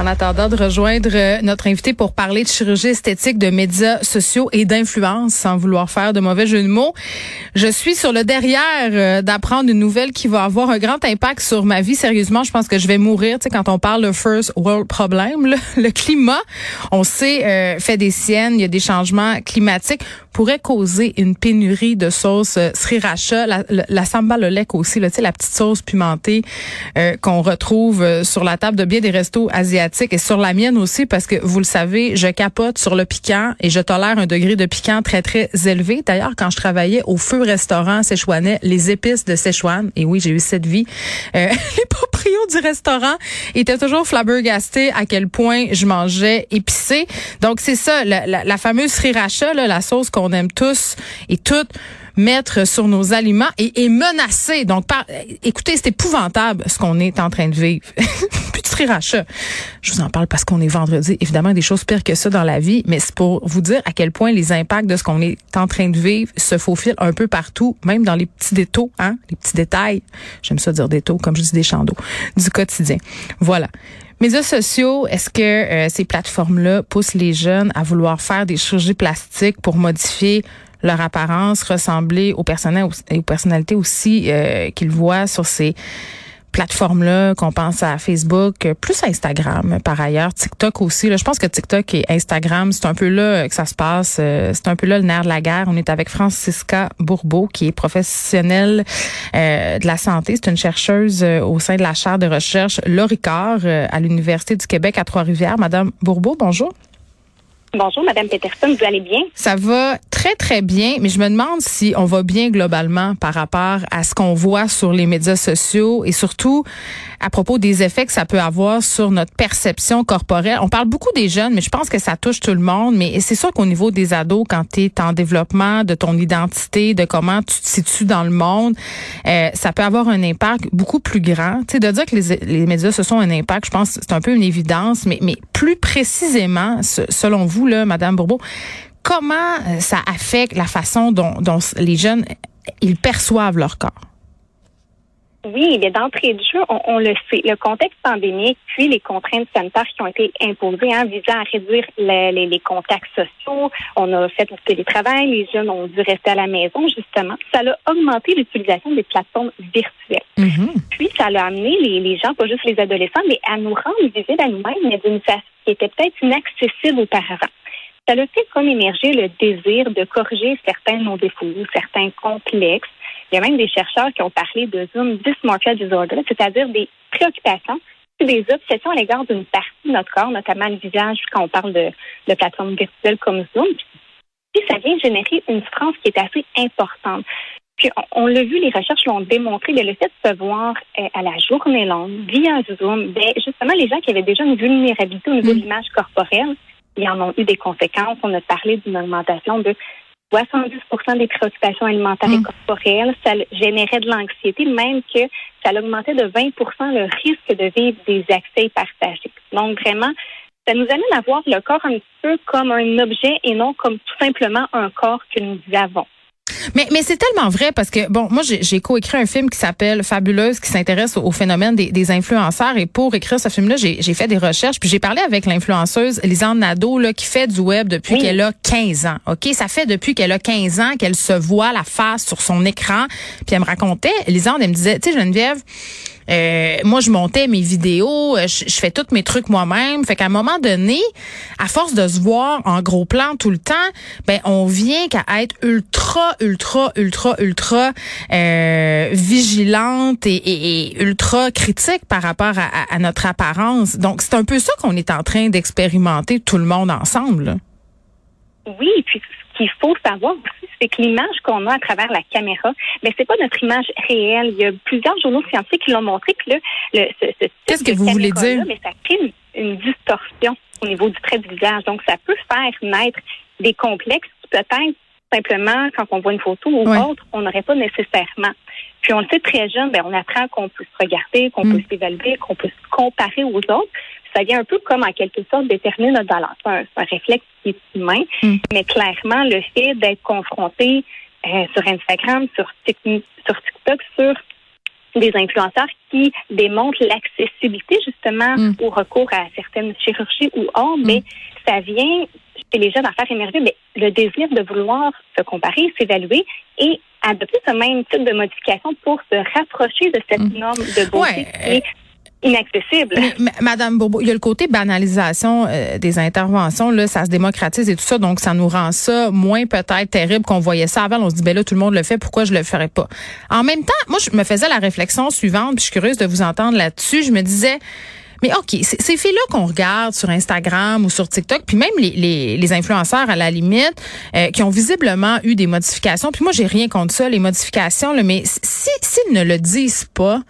En attendant de rejoindre euh, notre invité pour parler de chirurgie esthétique, de médias sociaux et d'influence, sans vouloir faire de mauvais jeu de mots, je suis sur le derrière euh, d'apprendre une nouvelle qui va avoir un grand impact sur ma vie. Sérieusement, je pense que je vais mourir. Tu sais, quand on parle de first world problem, le, climat, on sait, euh, fait des siennes, il y a des changements climatiques pourrait causer une pénurie de sauce sriracha, la, la, la samba lolek aussi, là, la petite sauce pimentée qu'on retrouve sur la table de bien des restos asiatiques et sur la mienne aussi parce que vous le savez, je capote sur le piquant et je tolère un degré de piquant très très élevé. D'ailleurs, quand je travaillais au feu restaurant Séchouanais, les épices de Séchouane, et oui, j'ai eu cette vie, euh, les proprios du restaurant étaient toujours flabbergastés à quel point je mangeais épicé. Donc c'est ça, la, fameuse sriracha, la sauce qu'on aime tous et toutes mettre sur nos aliments et, et menacer. Donc, par, écoutez, c'est épouvantable ce qu'on est en train de vivre. Je vous en parle parce qu'on est vendredi. Évidemment, des choses pires que ça dans la vie, mais c'est pour vous dire à quel point les impacts de ce qu'on est en train de vivre se faufilent un peu partout, même dans les petits détails, hein, les petits détails. J'aime ça dire détails, comme je dis des chandos, du quotidien. Voilà. Médias sociaux, est-ce que euh, ces plateformes-là poussent les jeunes à vouloir faire des chirurgies plastiques pour modifier leur apparence, ressembler aux, aux personnalités aussi euh, qu'ils voient sur ces plateformes-là, qu'on pense à Facebook, plus Instagram par ailleurs, TikTok aussi. Je pense que TikTok et Instagram, c'est un peu là que ça se passe. Euh, c'est un peu là le nerf de la guerre. On est avec Francisca Bourbeau, qui est professionnelle euh, de la santé. C'est une chercheuse euh, au sein de la chaire de recherche Lauricard à l'Université du Québec à Trois-Rivières. Madame Bourbeau, bonjour. Bonjour, Madame Peterson, vous allez bien? Ça va très, très bien, mais je me demande si on va bien globalement par rapport à ce qu'on voit sur les médias sociaux et surtout à propos des effets que ça peut avoir sur notre perception corporelle. On parle beaucoup des jeunes, mais je pense que ça touche tout le monde. Mais c'est sûr qu'au niveau des ados, quand tu es en développement de ton identité, de comment tu te situes dans le monde, euh, ça peut avoir un impact beaucoup plus grand. Tu sais, de dire que les, les médias ce sont un impact, je pense c'est un peu une évidence, mais, mais plus précisément, selon vous, là, Madame Bourbeau, comment euh, ça affecte la façon dont, dont les jeunes ils perçoivent leur corps? Oui, mais d'entrée de jeu, on, le sait. Le contexte pandémique, puis les contraintes sanitaires qui ont été imposées, hein, visant à réduire les, contacts sociaux. On a fait le télétravail, les jeunes ont dû rester à la maison, justement. Ça a augmenté l'utilisation des plateformes virtuelles. Mm-hmm. Puis, ça a amené les, gens, pas juste les adolescents, mais à nous rendre visibles à nous-mêmes, mais d'une façon qui était peut-être inaccessible auparavant ça a fait comme émerger le désir de corriger certains de nos défauts, certains complexes, il y a même des chercheurs qui ont parlé de Zoom dysmorphia disorder, c'est-à-dire des préoccupations des obsessions à l'égard d'une partie de notre corps, notamment le visage, quand on parle de, de plateformes virtuelles comme Zoom. Puis ça vient générer une souffrance qui est assez importante. Puis on, l'a vu, les recherches l'ont démontré, le fait de se voir euh, à la journée longue via Zoom, ben, justement, les gens qui avaient déjà une vulnérabilité au niveau de mm. l'image corporelle, ils en ont eu des conséquences. On a parlé d'une augmentation de 70% des préoccupations alimentaires et mm. corporelles. Ça générait de l'anxiété, même que ça augmentait de 20% le risque de vivre des accès partagés. Donc, vraiment, ça nous amène à voir le corps un petit peu comme un objet et non comme tout simplement un corps que nous avons. Mais, mais c'est tellement vrai parce que, bon, moi, j'ai coécrit un film qui s'appelle Fabuleuse, qui s'intéresse au, phénomène des, des, influenceurs. Et pour écrire ce film-là, j'ai fait des recherches. Puis j'ai parlé avec l'influenceuse Lisanne Nadeau, là, qui fait du web depuis qu'elle a 15 ans. OK? Ça fait depuis qu'elle a 15 ans qu'elle se voit la face sur son écran. Puis elle me racontait, Lisanne, elle me disait, tu sais, Geneviève, euh, moi, je montais mes vidéos, euh, je, fais tous mes trucs moi-même. Fait qu'à un moment donné, à force de se voir en gros plan tout le temps, ben on vient qu'à être ultra, ultra, ultra, ultra euh, vigilante et, ultra critique par rapport à, notre apparence. Donc, c'est un peu ça qu'on est en train d'expérimenter tout le monde ensemble. Oui, puis ce qu'il faut savoir aussi, c'est que l'image qu'on a à travers la caméra, mais c'est pas notre image réelle. Il y a plusieurs journaux scientifiques qui l'ont montré que le, ce, Qu'est-ce que vous voulez dire? Mais ça crée une, distorsion au niveau du trait du visage. Donc, ça peut faire naître des complexes qui peut-être simplement quand on voit une photo ou autre, on n'aurait pas nécessairement. Puis on le sait très jeune, ben, on apprend qu'on peut se regarder, qu'on peut mm. s'évaluer, qu'on peut se comparer aux autres. Ça vient un peu comme en quelque sorte déterminer notre balance. C'est un, réflexe qui est humain, mm. mais clairement le fait d'être confronté euh, sur Instagram, sur, sur TikTok, sur des influenceurs qui démontrent l'accessibilité justement mm. au recours à certaines chirurgies ou autres, mais ça vient chez les jeunes à faire émerger mais le désir de vouloir se comparer, s'évaluer et adopter ce même type de modification pour se rapprocher de cette mm. norme de beauté qui est inaccessible. Madame Bobo, il y a le côté banalisation euh, des interventions, là, ça se démocratise et tout ça, donc ça nous rend ça moins peut-être terrible qu'on voyait ça avant. On se dit, ben là, tout le monde le fait, pourquoi je le ferais pas? En même temps, moi, je me faisais la réflexion suivante, puis je suis curieuse de vous entendre là-dessus. Je me disais, mais OK, ces filles-là qu'on regarde sur Instagram ou sur TikTok, puis même les, les, influenceurs à la limite, euh, qui ont visiblement eu des modifications, puis moi j'ai rien contre ça, les modifications, là, mais si s'ils ne le disent pas,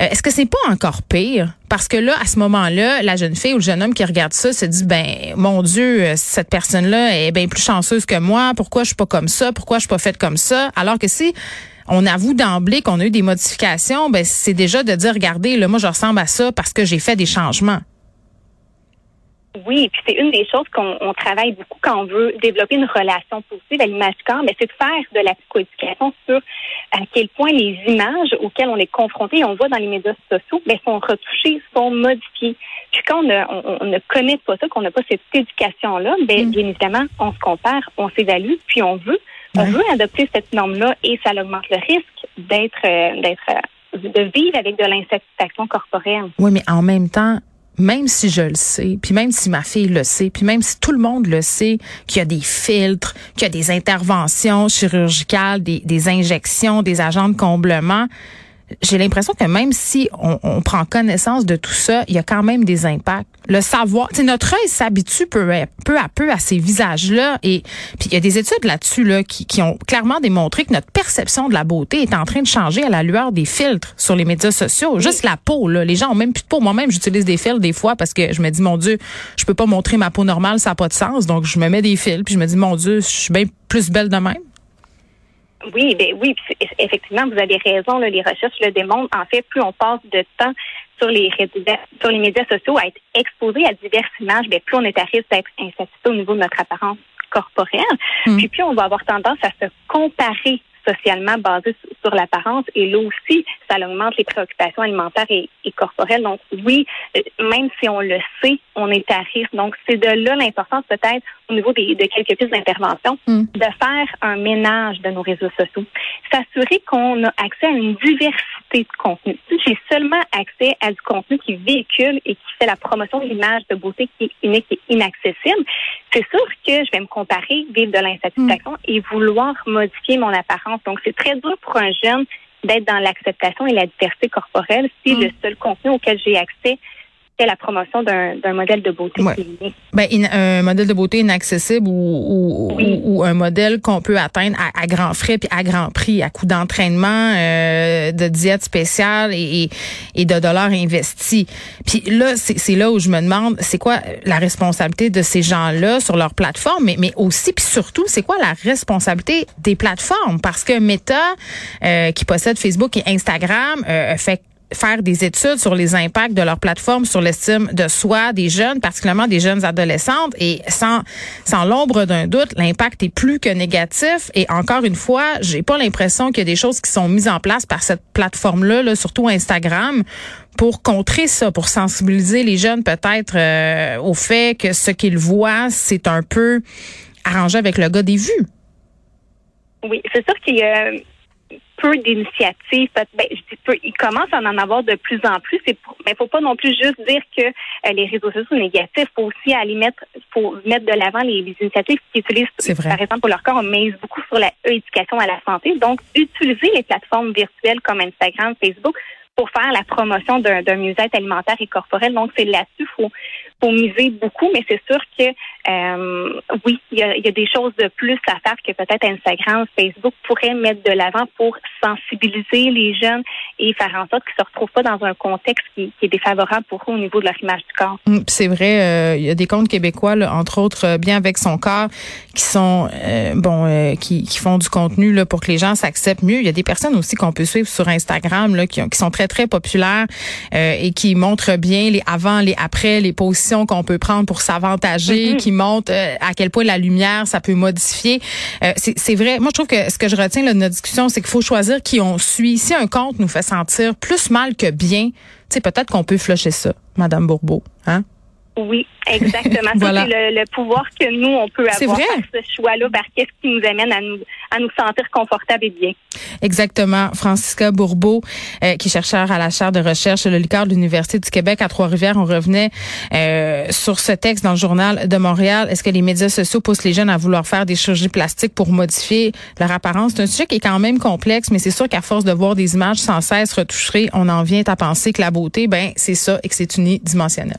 euh, est-ce que c'est pas encore pire? Parce que là, à ce moment-là, la jeune fille ou le jeune homme qui regarde ça se dit, ben, mon Dieu, euh, cette personne-là est bien plus chanceuse que moi. Pourquoi je suis pas comme ça? Pourquoi je suis pas faite comme ça? Alors que si on avoue d'emblée qu'on a eu des modifications, ben c'est déjà de dire, regardez, là, moi, je ressemble à ça parce que j'ai fait des changements. Oui, puis c'est une des choses qu'on travaille beaucoup quand on veut développer une relation positive à l'image corps, mais c'est de faire de la psychoéducation sur à quel point les images auxquelles on est confronté, on voit dans les médias sociaux, mais sont retouchées, sont modifiées. Puis quand on, ne connaît pas ça, qu'on n'a pas cette éducation-là, ben, mm. bien évidemment, on se compare, on s'évalue, puis on veut on veut adopter cette norme-là et ça augmente le risque d'être, euh, d'être, euh, de vivre avec de l'insatisfaction corporelle. Oui, mais en même temps, même si je le sais, puis même si ma fille le sait, puis même si tout le monde le sait, qu'il y a des filtres, qu'il y a des interventions chirurgicales, des, des injections, des agents de comblement, j'ai l'impression que même si on, prend connaissance de tout ça, il y a quand même des impacts. Le savoir, tu notre œil s'habitue peu, peu à peu à ces visages-là et puis il y a des études là-dessus là qui, qui ont clairement démontré que notre perception de la beauté est en train de changer à la lueur des filtres sur les médias sociaux. Juste la peau, là, les gens ont même plus de peau. Moi-même, j'utilise des filtres des fois parce que je me dis mon Dieu, je peux pas montrer ma peau normale, ça n'a pas de sens. Donc je me mets des filtres puis je me dis mon Dieu, je suis bien plus belle de même. Oui, ben oui, effectivement, vous avez raison. les recherches le démontrent. En fait, plus on passe de temps sur les sur les médias sociaux à être exposé à diverses images, ben, plus on est à risque d'être insatisfait au niveau de notre apparence corporelle. Mm. Puis plus on va avoir tendance à se comparer socialement basé sur l'apparence. Et là aussi, ça augmente les préoccupations alimentaires et, corporelles. Donc oui, euh, même si on le sait, on est à risque. Donc c'est de là l'importance peut-être au niveau des, de quelques pistes d'intervention mm. de faire un ménage de nos réseaux sociaux. S'assurer qu'on a accès à une diversité de contenu. Si j'ai seulement accès à du contenu qui véhicule et qui fait la promotion de l'image de beauté qui est unique et inaccessible, c'est sûr que je vais me comparer, vivre de l'insatisfaction mm. et vouloir modifier mon apparence donc, c'est très dur pour un jeune d'être dans l'acceptation et la diversité corporelle si mm. le seul contenu auquel j'ai accès c'est la promotion d'un modèle de beauté ben, un modèle de beauté inaccessible ou, ou, un modèle qu'on peut atteindre à, à, grands frais puis à grand prix, à coût d'entraînement, euh, de diète spéciale et, et de dollars investis. Puis là, c'est là où je me demande, c'est quoi la responsabilité de ces gens-là sur leur plateforme, mais, mais aussi puis surtout, c'est quoi la responsabilité des plateformes? Parce que Meta, euh, qui possède Facebook et Instagram, euh, fait faire des études sur les impacts de leur plateforme sur l'estime de soi des jeunes, particulièrement des jeunes adolescentes. Et sans, sans l'ombre d'un doute, l'impact est plus que négatif. Et encore une fois, j'ai pas l'impression qu'il y a des choses qui sont mises en place par cette plateforme-là, là, surtout Instagram, pour contrer ça, pour sensibiliser les jeunes peut-être euh, au fait que ce qu'ils voient, c'est un peu arrangé avec le gars des vues. Oui, c'est sûr qu'il y a peu d'initiatives. Ben, je dis peu, il commence à en avoir de plus en plus. mais il faut pas non plus juste dire que euh, les réseaux sociaux sont négatifs. Il faut aussi aller mettre, faut mettre de l'avant les, initiatives qui utilisent, par exemple, pour leur corps, on mise beaucoup sur la éducation à la santé. Donc, utiliser les plateformes virtuelles comme Instagram, Facebook pour faire la promotion d'un mieux-être alimentaire et corporel. Donc, c'est là-dessus faut faut miser beaucoup, mais c'est sûr que euh, oui, il y, a, y, a, des choses de plus à faire que peut-être Instagram, Facebook pourraient mettre de l'avant pour sensibiliser les jeunes et faire en sorte qu'ils se retrouvent pas dans un contexte qui, qui est défavorable pour eux au niveau de leur image du corps. Mm, c'est vrai, euh, il y a des comptes québécois, là, entre autres, euh, bien avec son corps, qui sont euh, bon, euh, qui, qui, font du contenu là pour que les gens s'acceptent mieux. Il y a des personnes aussi qu'on peut suivre sur Instagram là, qui, qui sont très très populaires et qui montrent bien les avant, les après, les positions qu'on peut prendre pour s'avantager, mm-hmm. qui montrent à quel point la lumière ça peut modifier. c'est vrai. Moi, je trouve que ce que je retiens là, de notre discussion, c'est qu'il faut choisir qui on suit. Si un compte nous fait sentir plus mal que bien, tu sais, peut-être qu'on peut flusher ça, Madame Bourbeau, hein? Oui, exactement. voilà. C'est le, pouvoir que nous, on peut avoir ce choix-là vers qu'est-ce qui nous amène à nous, à nous sentir confortables et bien. Exactement. Francisca Bourbeau, euh, qui est chercheur à la chaire de recherche le LICAR de l'Université du Québec à Trois-Rivières. On revenait euh, sur ce texte dans le journal de Montréal. Est-ce que les médias sociaux poussent les jeunes à vouloir faire des chirurgies plastiques pour modifier leur apparence? C'est un sujet qui est quand même complexe, mais c'est sûr qu'à force de voir des images sans cesse retouchées, on en vient à penser que la beauté, ben c'est ça et que c'est unidimensionnel.